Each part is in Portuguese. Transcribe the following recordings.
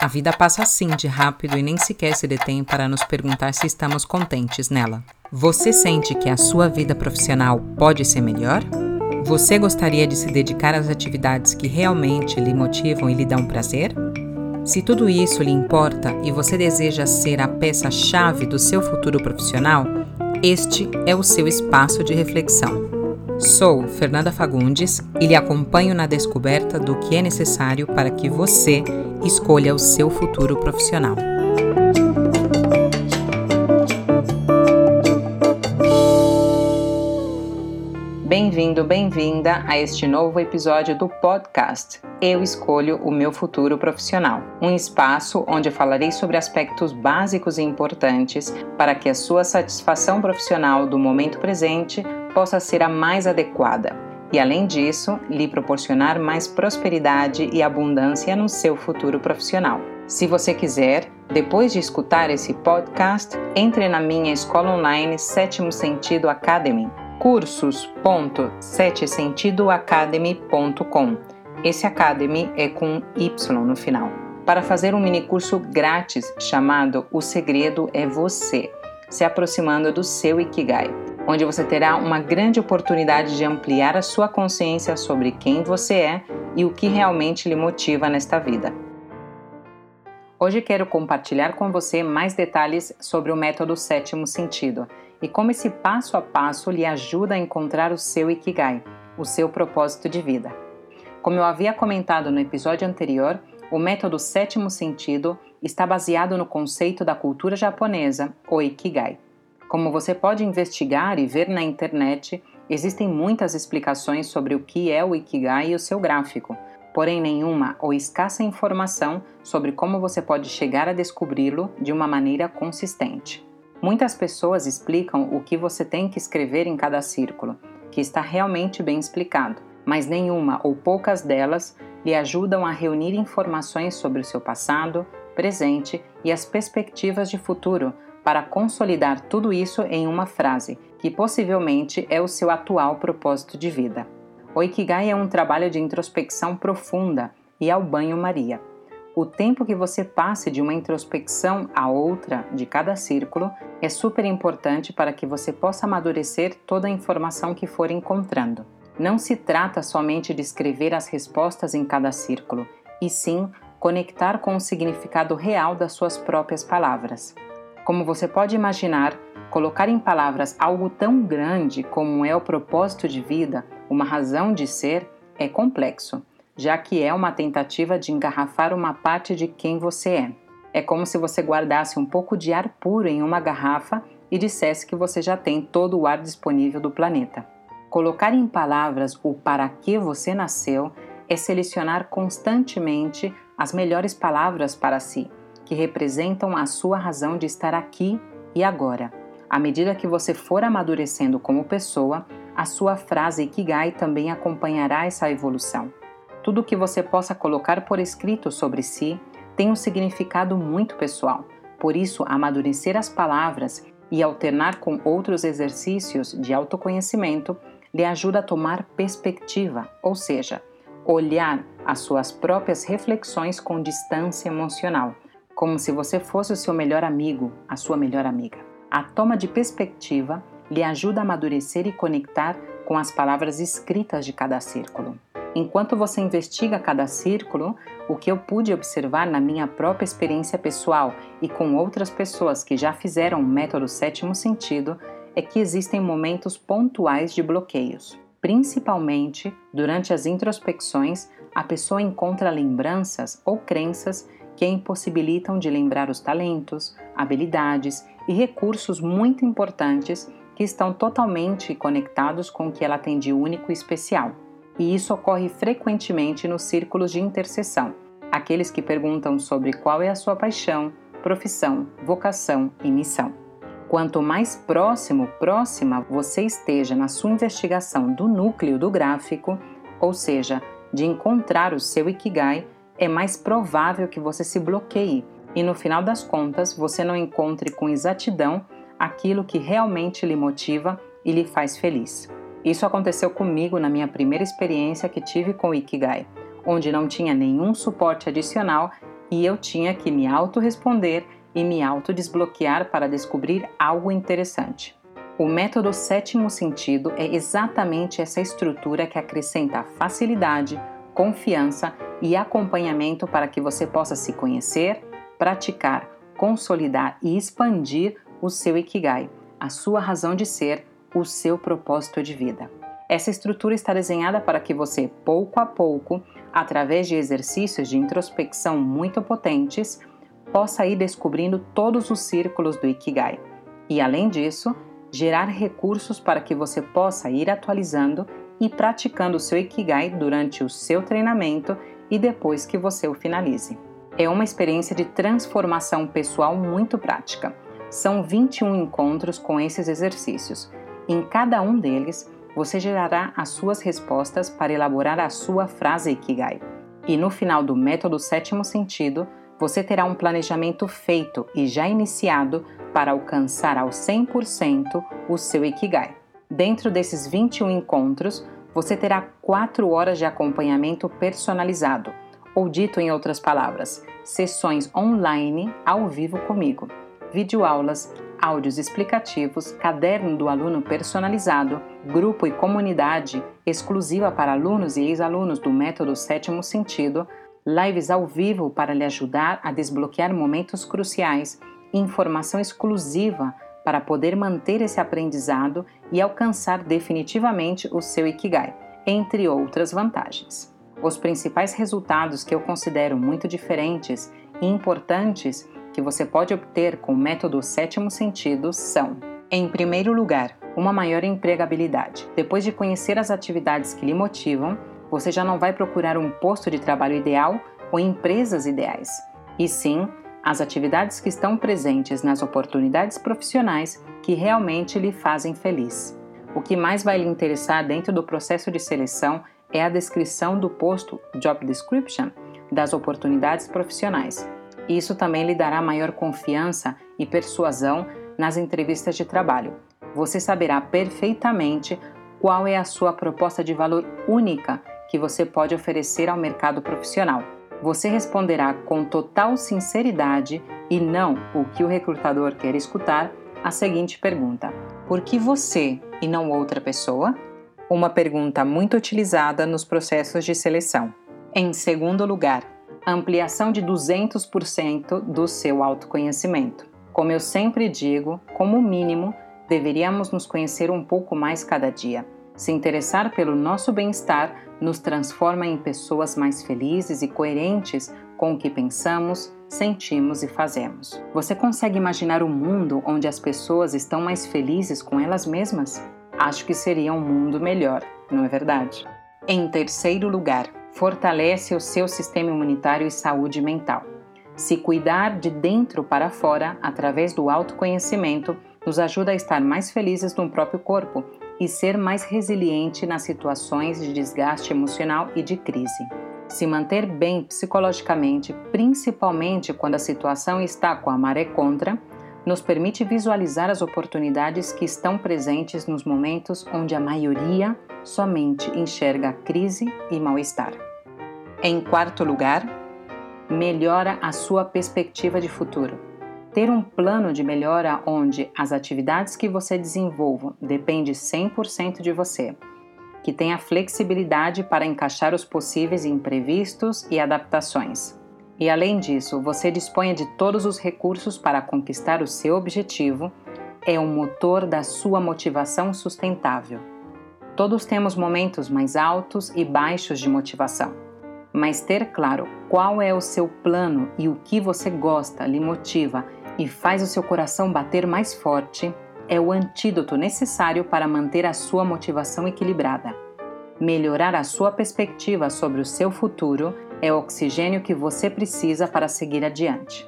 A vida passa assim de rápido e nem sequer se detém para nos perguntar se estamos contentes nela. Você sente que a sua vida profissional pode ser melhor? Você gostaria de se dedicar às atividades que realmente lhe motivam e lhe dão prazer? Se tudo isso lhe importa e você deseja ser a peça-chave do seu futuro profissional, este é o seu espaço de reflexão. Sou Fernanda Fagundes e lhe acompanho na descoberta do que é necessário para que você escolha o seu futuro profissional. Bem-vindo, bem-vinda a este novo episódio do podcast Eu Escolho o Meu Futuro Profissional, um espaço onde falarei sobre aspectos básicos e importantes para que a sua satisfação profissional do momento presente possa ser a mais adequada e, além disso, lhe proporcionar mais prosperidade e abundância no seu futuro profissional. Se você quiser, depois de escutar esse podcast, entre na minha escola online Sétimo Sentido Academy, cursos.setesentidoacademy.com. Esse Academy é com Y no final. Para fazer um mini curso grátis chamado O Segredo é Você, se aproximando do seu Ikigai onde você terá uma grande oportunidade de ampliar a sua consciência sobre quem você é e o que realmente lhe motiva nesta vida. Hoje quero compartilhar com você mais detalhes sobre o método sétimo sentido e como esse passo a passo lhe ajuda a encontrar o seu Ikigai, o seu propósito de vida. Como eu havia comentado no episódio anterior, o método sétimo sentido está baseado no conceito da cultura japonesa, o Ikigai. Como você pode investigar e ver na internet, existem muitas explicações sobre o que é o Ikigai e o seu gráfico, porém nenhuma ou escassa informação sobre como você pode chegar a descobri-lo de uma maneira consistente. Muitas pessoas explicam o que você tem que escrever em cada círculo, que está realmente bem explicado, mas nenhuma ou poucas delas lhe ajudam a reunir informações sobre o seu passado, presente e as perspectivas de futuro para consolidar tudo isso em uma frase, que possivelmente é o seu atual propósito de vida. O Ikigai é um trabalho de introspecção profunda e ao banho-maria. O tempo que você passe de uma introspecção a outra de cada círculo é super importante para que você possa amadurecer toda a informação que for encontrando. Não se trata somente de escrever as respostas em cada círculo, e sim conectar com o significado real das suas próprias palavras. Como você pode imaginar, colocar em palavras algo tão grande como é o propósito de vida, uma razão de ser, é complexo, já que é uma tentativa de engarrafar uma parte de quem você é. É como se você guardasse um pouco de ar puro em uma garrafa e dissesse que você já tem todo o ar disponível do planeta. Colocar em palavras o para que você nasceu é selecionar constantemente as melhores palavras para si que representam a sua razão de estar aqui e agora. À medida que você for amadurecendo como pessoa, a sua frase Ikigai também acompanhará essa evolução. Tudo que você possa colocar por escrito sobre si tem um significado muito pessoal. Por isso, amadurecer as palavras e alternar com outros exercícios de autoconhecimento lhe ajuda a tomar perspectiva, ou seja, olhar as suas próprias reflexões com distância emocional como se você fosse o seu melhor amigo, a sua melhor amiga. A toma de perspectiva lhe ajuda a amadurecer e conectar com as palavras escritas de cada círculo. Enquanto você investiga cada círculo, o que eu pude observar na minha própria experiência pessoal e com outras pessoas que já fizeram o método sétimo sentido é que existem momentos pontuais de bloqueios. Principalmente durante as introspecções, a pessoa encontra lembranças ou crenças que a impossibilitam de lembrar os talentos, habilidades e recursos muito importantes que estão totalmente conectados com o que ela tem de único e especial. E isso ocorre frequentemente nos círculos de intercessão, aqueles que perguntam sobre qual é a sua paixão, profissão, vocação e missão. Quanto mais próximo, próxima você esteja na sua investigação do núcleo do gráfico, ou seja, de encontrar o seu Ikigai, é mais provável que você se bloqueie e no final das contas você não encontre com exatidão aquilo que realmente lhe motiva e lhe faz feliz. Isso aconteceu comigo na minha primeira experiência que tive com o Ikigai, onde não tinha nenhum suporte adicional e eu tinha que me auto-responder e me auto-desbloquear para descobrir algo interessante. O método sétimo sentido é exatamente essa estrutura que acrescenta facilidade, confiança e acompanhamento para que você possa se conhecer, praticar, consolidar e expandir o seu Ikigai, a sua razão de ser, o seu propósito de vida. Essa estrutura está desenhada para que você, pouco a pouco, através de exercícios de introspecção muito potentes, possa ir descobrindo todos os círculos do Ikigai. E além disso, gerar recursos para que você possa ir atualizando e praticando o seu Ikigai durante o seu treinamento e depois que você o finalize. É uma experiência de transformação pessoal muito prática. São 21 encontros com esses exercícios. Em cada um deles, você gerará as suas respostas para elaborar a sua frase Ikigai. E no final do método sétimo sentido, você terá um planejamento feito e já iniciado para alcançar ao 100% o seu Ikigai. Dentro desses 21 encontros, você terá 4 horas de acompanhamento personalizado, ou dito em outras palavras, sessões online ao vivo comigo, videoaulas, áudios explicativos, caderno do aluno personalizado, grupo e comunidade exclusiva para alunos e ex-alunos do método Sétimo Sentido, lives ao vivo para lhe ajudar a desbloquear momentos cruciais informação exclusiva para poder manter esse aprendizado e alcançar definitivamente o seu Ikigai, entre outras vantagens. Os principais resultados que eu considero muito diferentes e importantes que você pode obter com o método sétimo sentido são: em primeiro lugar, uma maior empregabilidade. Depois de conhecer as atividades que lhe motivam, você já não vai procurar um posto de trabalho ideal ou empresas ideais, e sim as atividades que estão presentes nas oportunidades profissionais que realmente lhe fazem feliz. O que mais vai lhe interessar dentro do processo de seleção é a descrição do posto Job Description das oportunidades profissionais. Isso também lhe dará maior confiança e persuasão nas entrevistas de trabalho. Você saberá perfeitamente qual é a sua proposta de valor única que você pode oferecer ao mercado profissional você responderá com total sinceridade e não o que o recrutador quer escutar a seguinte pergunta: Por que você e não outra pessoa? Uma pergunta muito utilizada nos processos de seleção. Em segundo lugar, ampliação de 200% do seu autoconhecimento. Como eu sempre digo, como mínimo, deveríamos nos conhecer um pouco mais cada dia. Se interessar pelo nosso bem-estar nos transforma em pessoas mais felizes e coerentes com o que pensamos, sentimos e fazemos. Você consegue imaginar um mundo onde as pessoas estão mais felizes com elas mesmas? Acho que seria um mundo melhor, não é verdade? Em terceiro lugar, fortalece o seu sistema imunitário e saúde mental. Se cuidar de dentro para fora, através do autoconhecimento, nos ajuda a estar mais felizes no próprio corpo e ser mais resiliente nas situações de desgaste emocional e de crise. Se manter bem psicologicamente, principalmente quando a situação está com a maré contra, nos permite visualizar as oportunidades que estão presentes nos momentos onde a maioria somente enxerga crise e mal-estar. Em quarto lugar, melhora a sua perspectiva de futuro. Ter um plano de melhora onde as atividades que você desenvolva depende 100% de você, que tenha flexibilidade para encaixar os possíveis imprevistos e adaptações. E além disso, você disponha de todos os recursos para conquistar o seu objetivo, é o motor da sua motivação sustentável. Todos temos momentos mais altos e baixos de motivação, mas ter claro qual é o seu plano e o que você gosta, lhe motiva e faz o seu coração bater mais forte, é o antídoto necessário para manter a sua motivação equilibrada. Melhorar a sua perspectiva sobre o seu futuro é o oxigênio que você precisa para seguir adiante.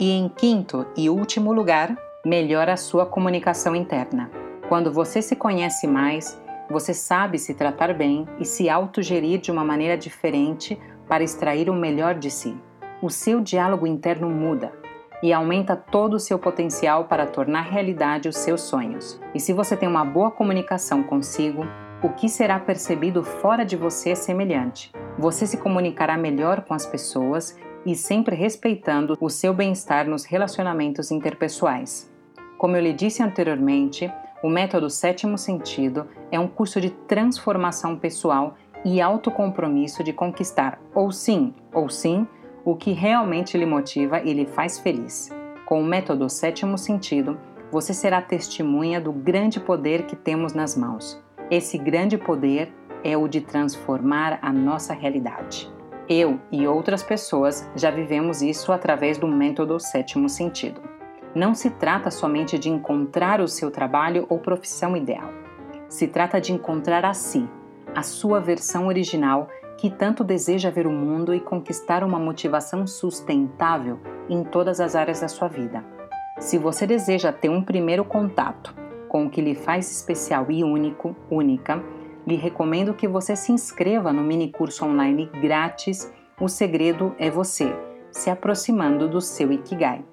E em quinto e último lugar, melhora a sua comunicação interna. Quando você se conhece mais, você sabe se tratar bem e se autogerir de uma maneira diferente para extrair o melhor de si. O seu diálogo interno muda, e aumenta todo o seu potencial para tornar realidade os seus sonhos. E se você tem uma boa comunicação consigo, o que será percebido fora de você é semelhante. Você se comunicará melhor com as pessoas e sempre respeitando o seu bem-estar nos relacionamentos interpessoais. Como eu lhe disse anteriormente, o método Sétimo Sentido é um curso de transformação pessoal e autocompromisso de conquistar, ou sim, ou sim, o que realmente lhe motiva e lhe faz feliz. Com o método Sétimo Sentido, você será testemunha do grande poder que temos nas mãos. Esse grande poder é o de transformar a nossa realidade. Eu e outras pessoas já vivemos isso através do método Sétimo Sentido. Não se trata somente de encontrar o seu trabalho ou profissão ideal. Se trata de encontrar a si, a sua versão original que tanto deseja ver o mundo e conquistar uma motivação sustentável em todas as áreas da sua vida. Se você deseja ter um primeiro contato com o que lhe faz especial e único, única, lhe recomendo que você se inscreva no mini curso online grátis O Segredo é Você, se aproximando do seu Ikigai.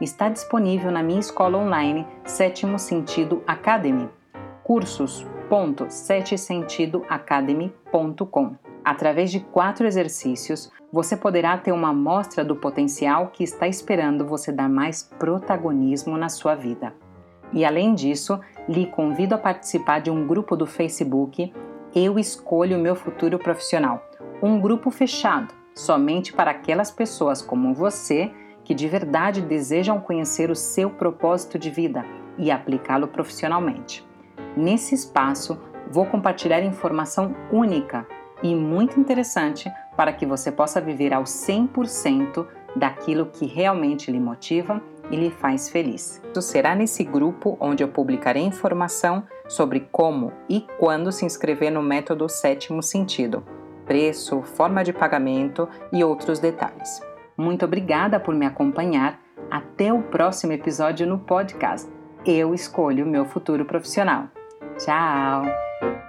Está disponível na minha escola online Sétimo Sentido Academy, cursos.setesentidoacademy.com. Através de quatro exercícios, você poderá ter uma amostra do potencial que está esperando você dar mais protagonismo na sua vida. E além disso, lhe convido a participar de um grupo do Facebook Eu Escolho o Meu Futuro Profissional. Um grupo fechado, somente para aquelas pessoas como você que de verdade desejam conhecer o seu propósito de vida e aplicá-lo profissionalmente. Nesse espaço, vou compartilhar informação única e muito interessante para que você possa viver ao 100% daquilo que realmente lhe motiva e lhe faz feliz. Será nesse grupo onde eu publicarei informação sobre como e quando se inscrever no método Sétimo Sentido, preço, forma de pagamento e outros detalhes. Muito obrigada por me acompanhar. Até o próximo episódio no podcast. Eu escolho meu futuro profissional. Tchau!